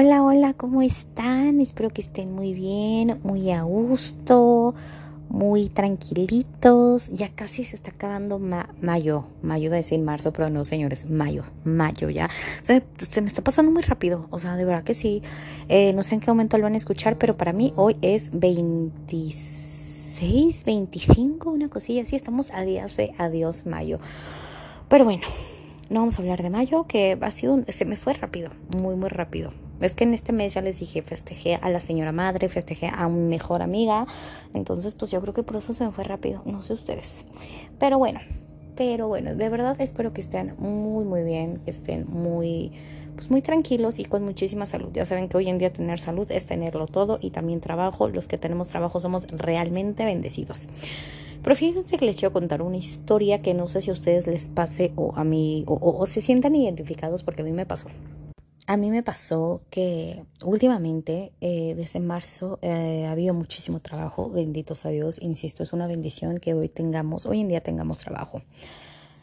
Hola, hola, ¿cómo están? Espero que estén muy bien, muy a gusto, muy tranquilitos. Ya casi se está acabando mayo. Mayo iba a decir marzo, pero no, señores, mayo, mayo ya. Se, me está pasando muy rápido. O sea, de verdad que sí. Eh, no sé en qué momento lo van a escuchar, pero para mí hoy es 26, 25, una cosilla así. Estamos a días de adiós mayo. Pero bueno, no vamos a hablar de mayo, que ha sido, se me fue rápido, muy, muy rápido. Es que en este mes ya les dije, festejé a la señora madre, festejé a mi mejor amiga. Entonces, pues yo creo que por eso se me fue rápido. No sé ustedes. Pero bueno, pero bueno, de verdad espero que estén muy, muy bien, que estén muy, pues muy tranquilos y con muchísima salud. Ya saben que hoy en día tener salud es tenerlo todo y también trabajo. Los que tenemos trabajo somos realmente bendecidos. Pero fíjense que les quiero contar una historia que no sé si a ustedes les pase o a mí, o, o se sientan identificados porque a mí me pasó. A mí me pasó que últimamente, eh, desde marzo, eh, ha habido muchísimo trabajo, benditos a Dios, insisto, es una bendición que hoy tengamos, hoy en día tengamos trabajo.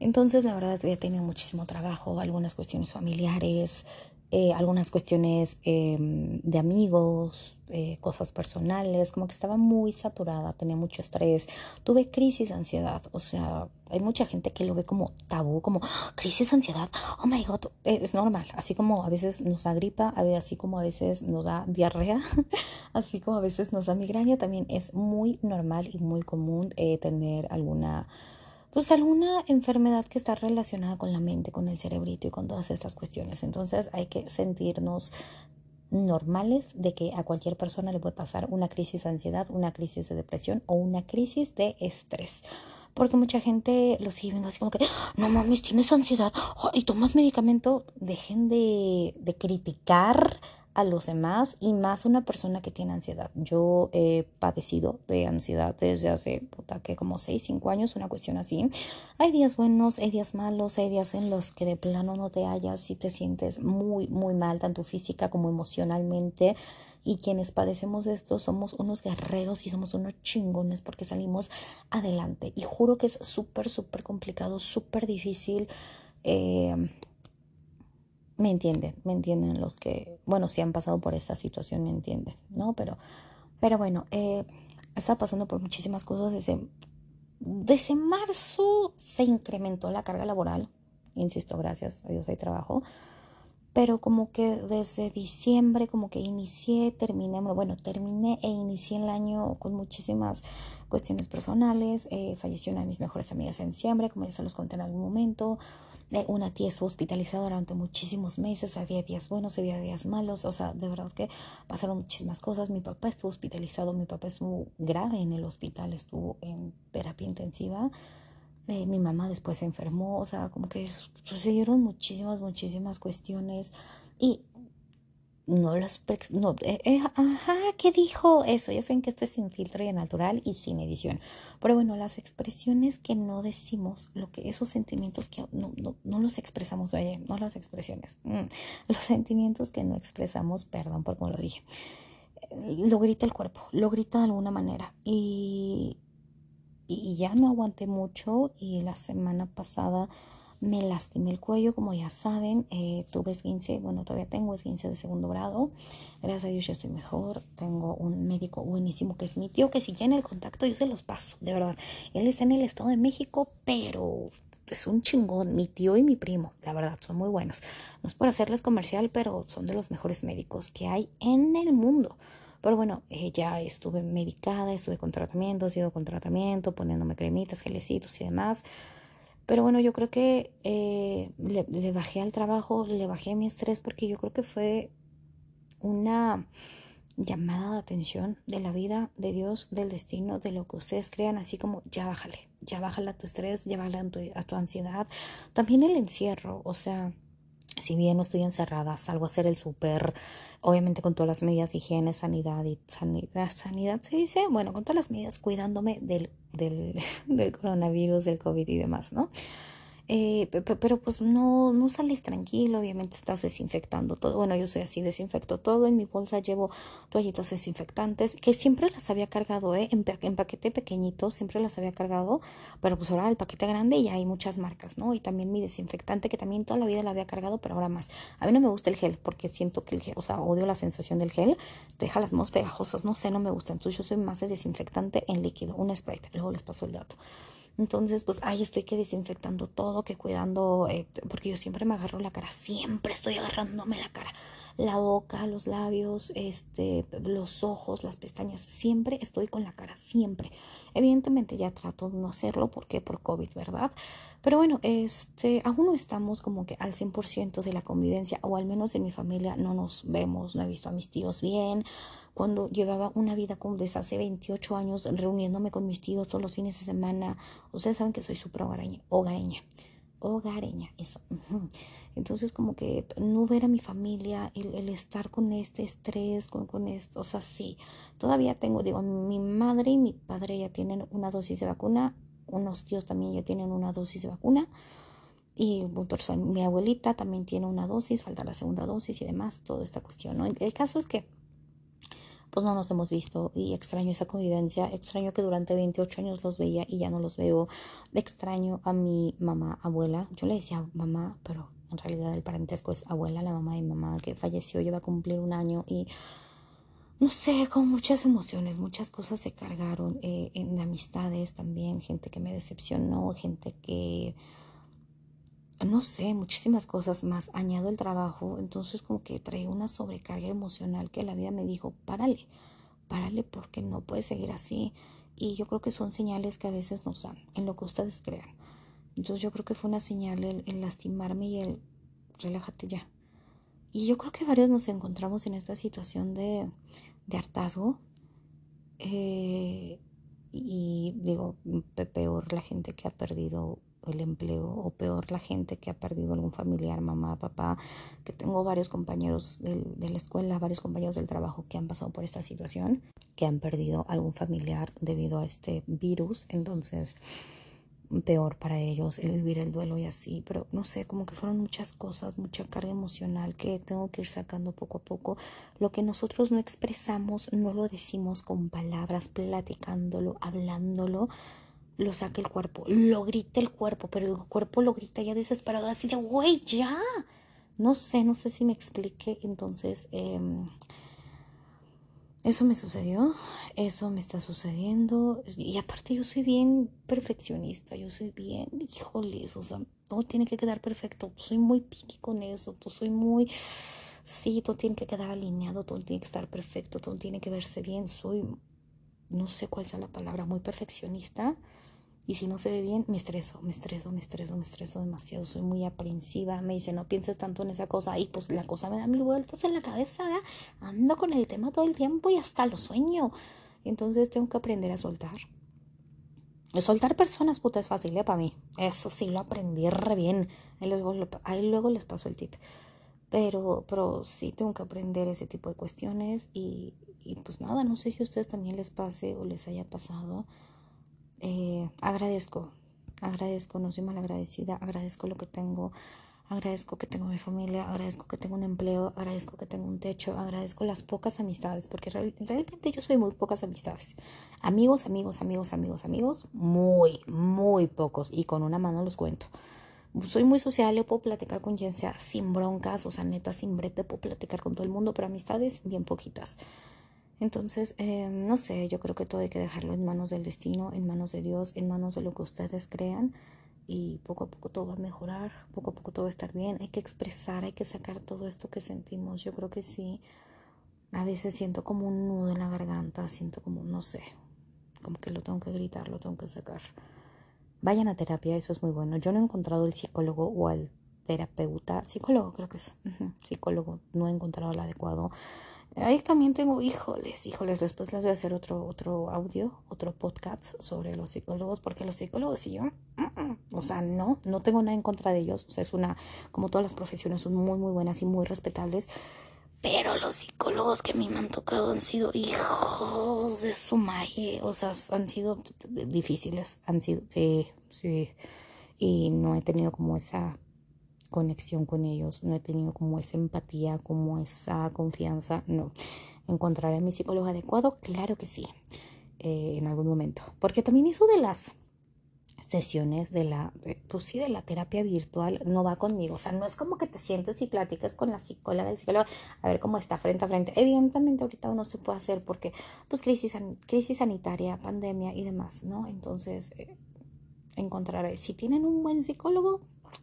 Entonces, la verdad, he tenido muchísimo trabajo, algunas cuestiones familiares, eh, algunas cuestiones em, de amigos, eh, cosas personales, como que estaba muy saturada, tenía mucho estrés, tuve crisis de ansiedad, o sea, hay mucha gente que lo ve como tabú, como ¡Ah! crisis de ansiedad, oh my god, eh, es normal, así como a veces nos da gripa, así como a veces nos da diarrea, así como a veces nos da migraña, también es muy normal y muy común tener alguna pues alguna enfermedad que está relacionada con la mente, con el cerebrito y con todas estas cuestiones. Entonces hay que sentirnos normales de que a cualquier persona le puede pasar una crisis de ansiedad, una crisis de depresión o una crisis de estrés. Porque mucha gente lo sigue viendo así como que, no mames, tienes ansiedad y tomas medicamento. Dejen de, de criticar a los demás y más una persona que tiene ansiedad. Yo he padecido de ansiedad desde hace puta, que como 6, 5 años, una cuestión así. Hay días buenos, hay días malos, hay días en los que de plano no te hallas y te sientes muy, muy mal, tanto física como emocionalmente. Y quienes padecemos de esto somos unos guerreros y somos unos chingones porque salimos adelante. Y juro que es súper, súper complicado, súper difícil. Eh, me entienden, me entienden los que, bueno, si han pasado por esta situación, me entienden, ¿no? Pero, pero bueno, eh, está pasando por muchísimas cosas. Desde, desde marzo se incrementó la carga laboral, insisto, gracias a Dios hay trabajo, pero como que desde diciembre como que inicié, terminé, bueno, terminé e inicié el año con muchísimas cuestiones personales, eh, falleció una de mis mejores amigas en diciembre, como ya se los conté en algún momento, una tía estuvo hospitalizada durante muchísimos meses, había días buenos, había días malos, o sea, de verdad que pasaron muchísimas cosas. Mi papá estuvo hospitalizado, mi papá estuvo grave en el hospital, estuvo en terapia intensiva. Eh, mi mamá después se enfermó, o sea, como que sucedieron muchísimas, muchísimas cuestiones y no las... No, eh, eh, ajá, ¿qué dijo eso? Ya saben que esto es sin filtro y natural y sin edición. Pero bueno, las expresiones que no decimos, lo que esos sentimientos que no, no, no los expresamos, oye, no las expresiones, mm, los sentimientos que no expresamos, perdón por cómo lo dije, lo grita el cuerpo, lo grita de alguna manera y, y ya no aguanté mucho y la semana pasada me lastimé el cuello, como ya saben, eh, tuve esguince, bueno, todavía tengo esguince de segundo grado, gracias a Dios ya estoy mejor, tengo un médico buenísimo que es mi tío, que si ya en el contacto yo se los paso, de verdad, él está en el Estado de México, pero es un chingón, mi tío y mi primo, la verdad, son muy buenos, no es por hacerles comercial, pero son de los mejores médicos que hay en el mundo. Pero bueno, eh, ya estuve medicada, estuve con tratamiento, sigo con tratamiento, poniéndome cremitas, gelecitos y demás. Pero bueno, yo creo que eh, le, bajé al trabajo, le bajé mi estrés porque yo creo que fue una llamada de atención de la vida, de Dios, del destino, de lo que ustedes crean, así como ya bájale, ya bájale a tu estrés, ya bájale a tu, a tu ansiedad. También el encierro, o sea, si bien no estoy encerrada, salgo a hacer el súper, obviamente con todas las medidas de higiene, sanidad y sanidad, sanidad se dice, bueno, con todas las medidas cuidándome del, del, del coronavirus, del COVID y demás, ¿no? Eh, pero pues no, no sales tranquilo, obviamente estás desinfectando todo. Bueno, yo soy así, desinfecto todo. En mi bolsa llevo toallitas desinfectantes, que siempre las había cargado, ¿eh? En, paquete pequeñito, siempre las había cargado, pero pues ahora el paquete grande ya hay muchas marcas, ¿no? Y también mi desinfectante, que también toda la vida la había cargado, pero ahora más. A mí no me gusta el gel, porque siento que el gel, o sea, odio la sensación del gel, deja las manos pegajosas, no sé, no me gusta. Entonces yo soy más de desinfectante en líquido, un spray, luego les paso el dato. Entonces, pues, ahí estoy que desinfectando todo, que cuidando, eh, porque yo siempre me agarro la cara, siempre estoy agarrándome la cara, la boca, los labios, este, los ojos, las pestañas, siempre estoy con la cara, siempre. Evidentemente ya trato de no hacerlo porque por COVID, ¿verdad? Pero bueno, este, aún no estamos como que al 100% de la convivencia, o al menos en mi familia no nos vemos, no he visto a mis tíos bien. Cuando llevaba una vida como desde hace 28 años reuniéndome con mis tíos todos los fines de semana, ustedes saben que soy súper hogareña, hogareña, hogareña, eso. Entonces como que no ver a mi familia, el, estar con este estrés, con, con esto, o sea, sí, todavía tengo, digo, mi madre y mi padre ya tienen una dosis de vacuna, unos tíos también ya tienen una dosis de vacuna y mi abuelita también tiene una dosis, falta la segunda dosis y demás, toda esta cuestión. ¿no? El caso es que pues no nos hemos visto y extraño esa convivencia, extraño que durante 28 años los veía y ya no los veo, extraño a mi mamá, abuela, yo le decía mamá, pero en realidad el parentesco es abuela, la mamá de mi mamá que falleció, lleva a cumplir un año y no sé, con muchas emociones, muchas cosas se cargaron eh, en amistades también, gente que me decepcionó, gente que, no sé, muchísimas cosas más. Añado el trabajo, entonces como que trae una sobrecarga emocional que la vida me dijo, párale, párale porque no puedes seguir así. Y yo creo que son señales que a veces nos dan, en lo que ustedes crean. Entonces yo creo que fue una señal el, el lastimarme y el relájate ya. Y yo creo que varios nos encontramos en esta situación de de hartazgo. Eh, y digo, peor la gente que ha perdido el empleo o peor la gente que ha perdido algún familiar, mamá, papá, que tengo varios compañeros de, de la escuela, varios compañeros del trabajo que han pasado por esta situación, que han perdido algún familiar debido a este virus. Entonces, peor para ellos el vivir el duelo y así, pero no sé, como que fueron muchas cosas, mucha carga emocional que tengo que ir sacando poco a poco. Lo que nosotros no expresamos, no lo decimos con palabras, platicándolo, hablándolo, lo saca el cuerpo, lo grita el cuerpo, pero el cuerpo lo grita ya desesperado, así de, güey, ya. No sé, no sé si me explique, entonces... Eh, eso me sucedió, eso me está sucediendo. Y aparte yo soy bien perfeccionista, yo soy bien, híjoles, o sea, todo tiene que quedar perfecto. Soy muy piqui con eso, soy muy... Sí, todo tiene que quedar alineado, todo tiene que estar perfecto, todo tiene que verse bien. Soy, no sé cuál sea la palabra, muy perfeccionista. Y si no se ve bien, me estreso, me estreso, me estreso, me estreso demasiado. Soy muy aprensiva. Me dice, no pienses tanto en esa cosa. Y pues la cosa me da mil vueltas en la cabeza. Ando con el tema todo el tiempo y hasta lo sueño. Entonces tengo que aprender a soltar. Soltar personas, puta, es fácil ¿eh? para mí. Eso sí lo aprendí re bien. Ahí luego, ahí luego les paso el tip. Pero, pero sí tengo que aprender ese tipo de cuestiones. Y, y pues nada, no sé si a ustedes también les pase o les haya pasado eh, agradezco, agradezco, no soy mal agradecida, agradezco lo que tengo, agradezco que tengo mi familia, agradezco que tengo un empleo, agradezco que tengo un techo, agradezco las pocas amistades, porque realmente yo soy muy pocas amistades. Amigos, amigos, amigos, amigos, amigos, muy, muy pocos, y con una mano los cuento. Soy muy social, yo puedo platicar con quien sea sin broncas, o sea, neta, sin brete, puedo platicar con todo el mundo, pero amistades bien poquitas. Entonces, eh, no sé, yo creo que todo hay que dejarlo en manos del destino, en manos de Dios, en manos de lo que ustedes crean y poco a poco todo va a mejorar, poco a poco todo va a estar bien. Hay que expresar, hay que sacar todo esto que sentimos. Yo creo que sí. A veces siento como un nudo en la garganta, siento como, no sé, como que lo tengo que gritar, lo tengo que sacar. Vayan a terapia, eso es muy bueno. Yo no he encontrado el psicólogo o al terapeuta, psicólogo creo que es, psicólogo, no he encontrado el adecuado. Ahí también tengo, híjoles, híjoles, después les voy a hacer otro, otro audio, otro podcast sobre los psicólogos, porque los psicólogos y yo, o sea, no, no tengo nada en contra de ellos, o sea, es una, como todas las profesiones son muy, muy buenas y muy respetables, pero los psicólogos que a mí me han tocado han sido hijos de su madre, o sea, han sido difíciles, han sido, sí, sí, y no he tenido como esa conexión con ellos, no he tenido como esa empatía, como esa confianza, no. ¿Encontraré a mi psicólogo adecuado? Claro que sí, eh, en algún momento. Porque también eso de las sesiones de la, pues sí, de la terapia virtual no va conmigo. O sea, no es como que te sientes y platicas con la psicóloga, el psicólogo, a ver cómo está frente a frente. Evidentemente ahorita no se puede hacer porque, pues, crisis, crisis sanitaria, pandemia y demás, ¿no? Entonces, eh, encontraré, si tienen un buen psicólogo,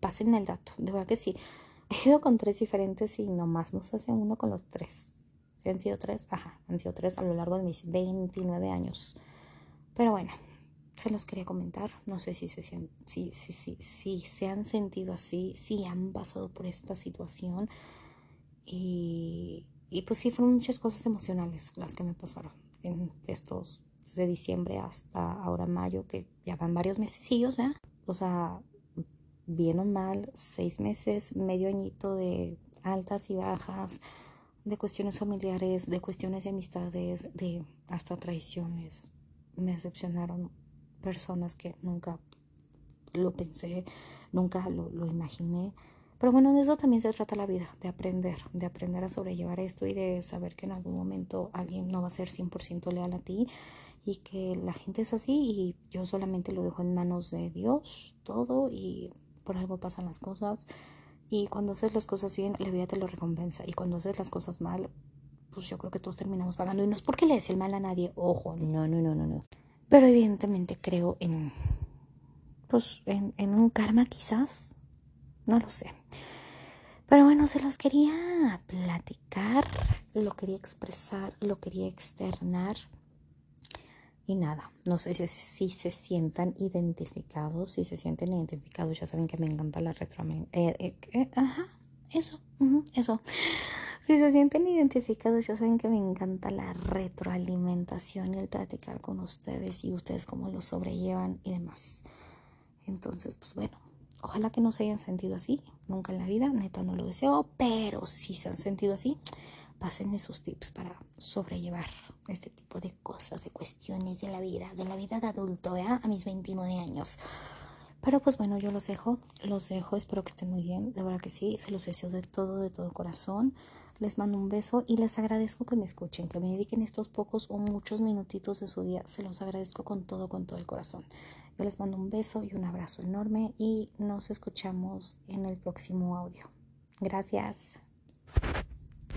pasen el dato, de verdad que sí. He ido con tres diferentes y nomás nos hace uno con los tres. Si han sido tres, ajá, han sido tres a lo largo de mis 29 años. Pero bueno, se los quería comentar. No sé si se, si, si, si se han sentido así, si han pasado por esta situación. Y, y pues sí, fueron muchas cosas emocionales las que me pasaron en estos, desde diciembre hasta ahora mayo, que ya van varios mesecillos, ¿verdad? O sea, bien o mal, seis meses, medio añito de altas y bajas, de cuestiones familiares, de cuestiones de amistades, de hasta traiciones. Me decepcionaron personas que nunca lo pensé, nunca lo, lo imaginé. Pero bueno, de eso también se trata la vida, de aprender, de aprender a sobrellevar esto y de saber que en algún momento alguien no va a ser 100% leal a ti y que la gente es así y yo solamente lo dejo en manos de Dios todo y por algo pasan las cosas y cuando haces las cosas bien la vida te lo recompensa y cuando haces las cosas mal pues yo creo que todos terminamos pagando y no es porque le des el mal a nadie, ojo, no, no, no, no, no. Pero evidentemente creo en pues en, en un karma quizás, no lo sé. Pero bueno, se los quería platicar, lo quería expresar, lo quería externar. Y nada, no sé si, si, se sientan identificados, si se sienten identificados, ya saben que me encanta la retro... Eh, eh, eh, ajá, eso, eso. Si se sienten identificados, ya saben que me encanta la retroalimentación y el platicar con ustedes y ustedes cómo lo sobrellevan y demás. Entonces, pues bueno, ojalá que no se hayan sentido así, nunca en la vida, neta no lo deseo, pero si se han sentido así, pasen esos tips para sobrellevar este tipo de cosas, de cuestiones de la vida, de la vida de adulto, ¿verdad? A mis 29 años. Pero pues bueno, yo los dejo, los dejo, espero que estén muy bien, de verdad que sí, se los deseo de todo, de todo corazón. Les mando un beso y les agradezco que me escuchen, que me dediquen estos pocos o muchos minutitos de su día. Se los agradezco con todo, con todo el corazón. Yo les mando un beso y un abrazo enorme y nos escuchamos en el próximo audio. Gracias.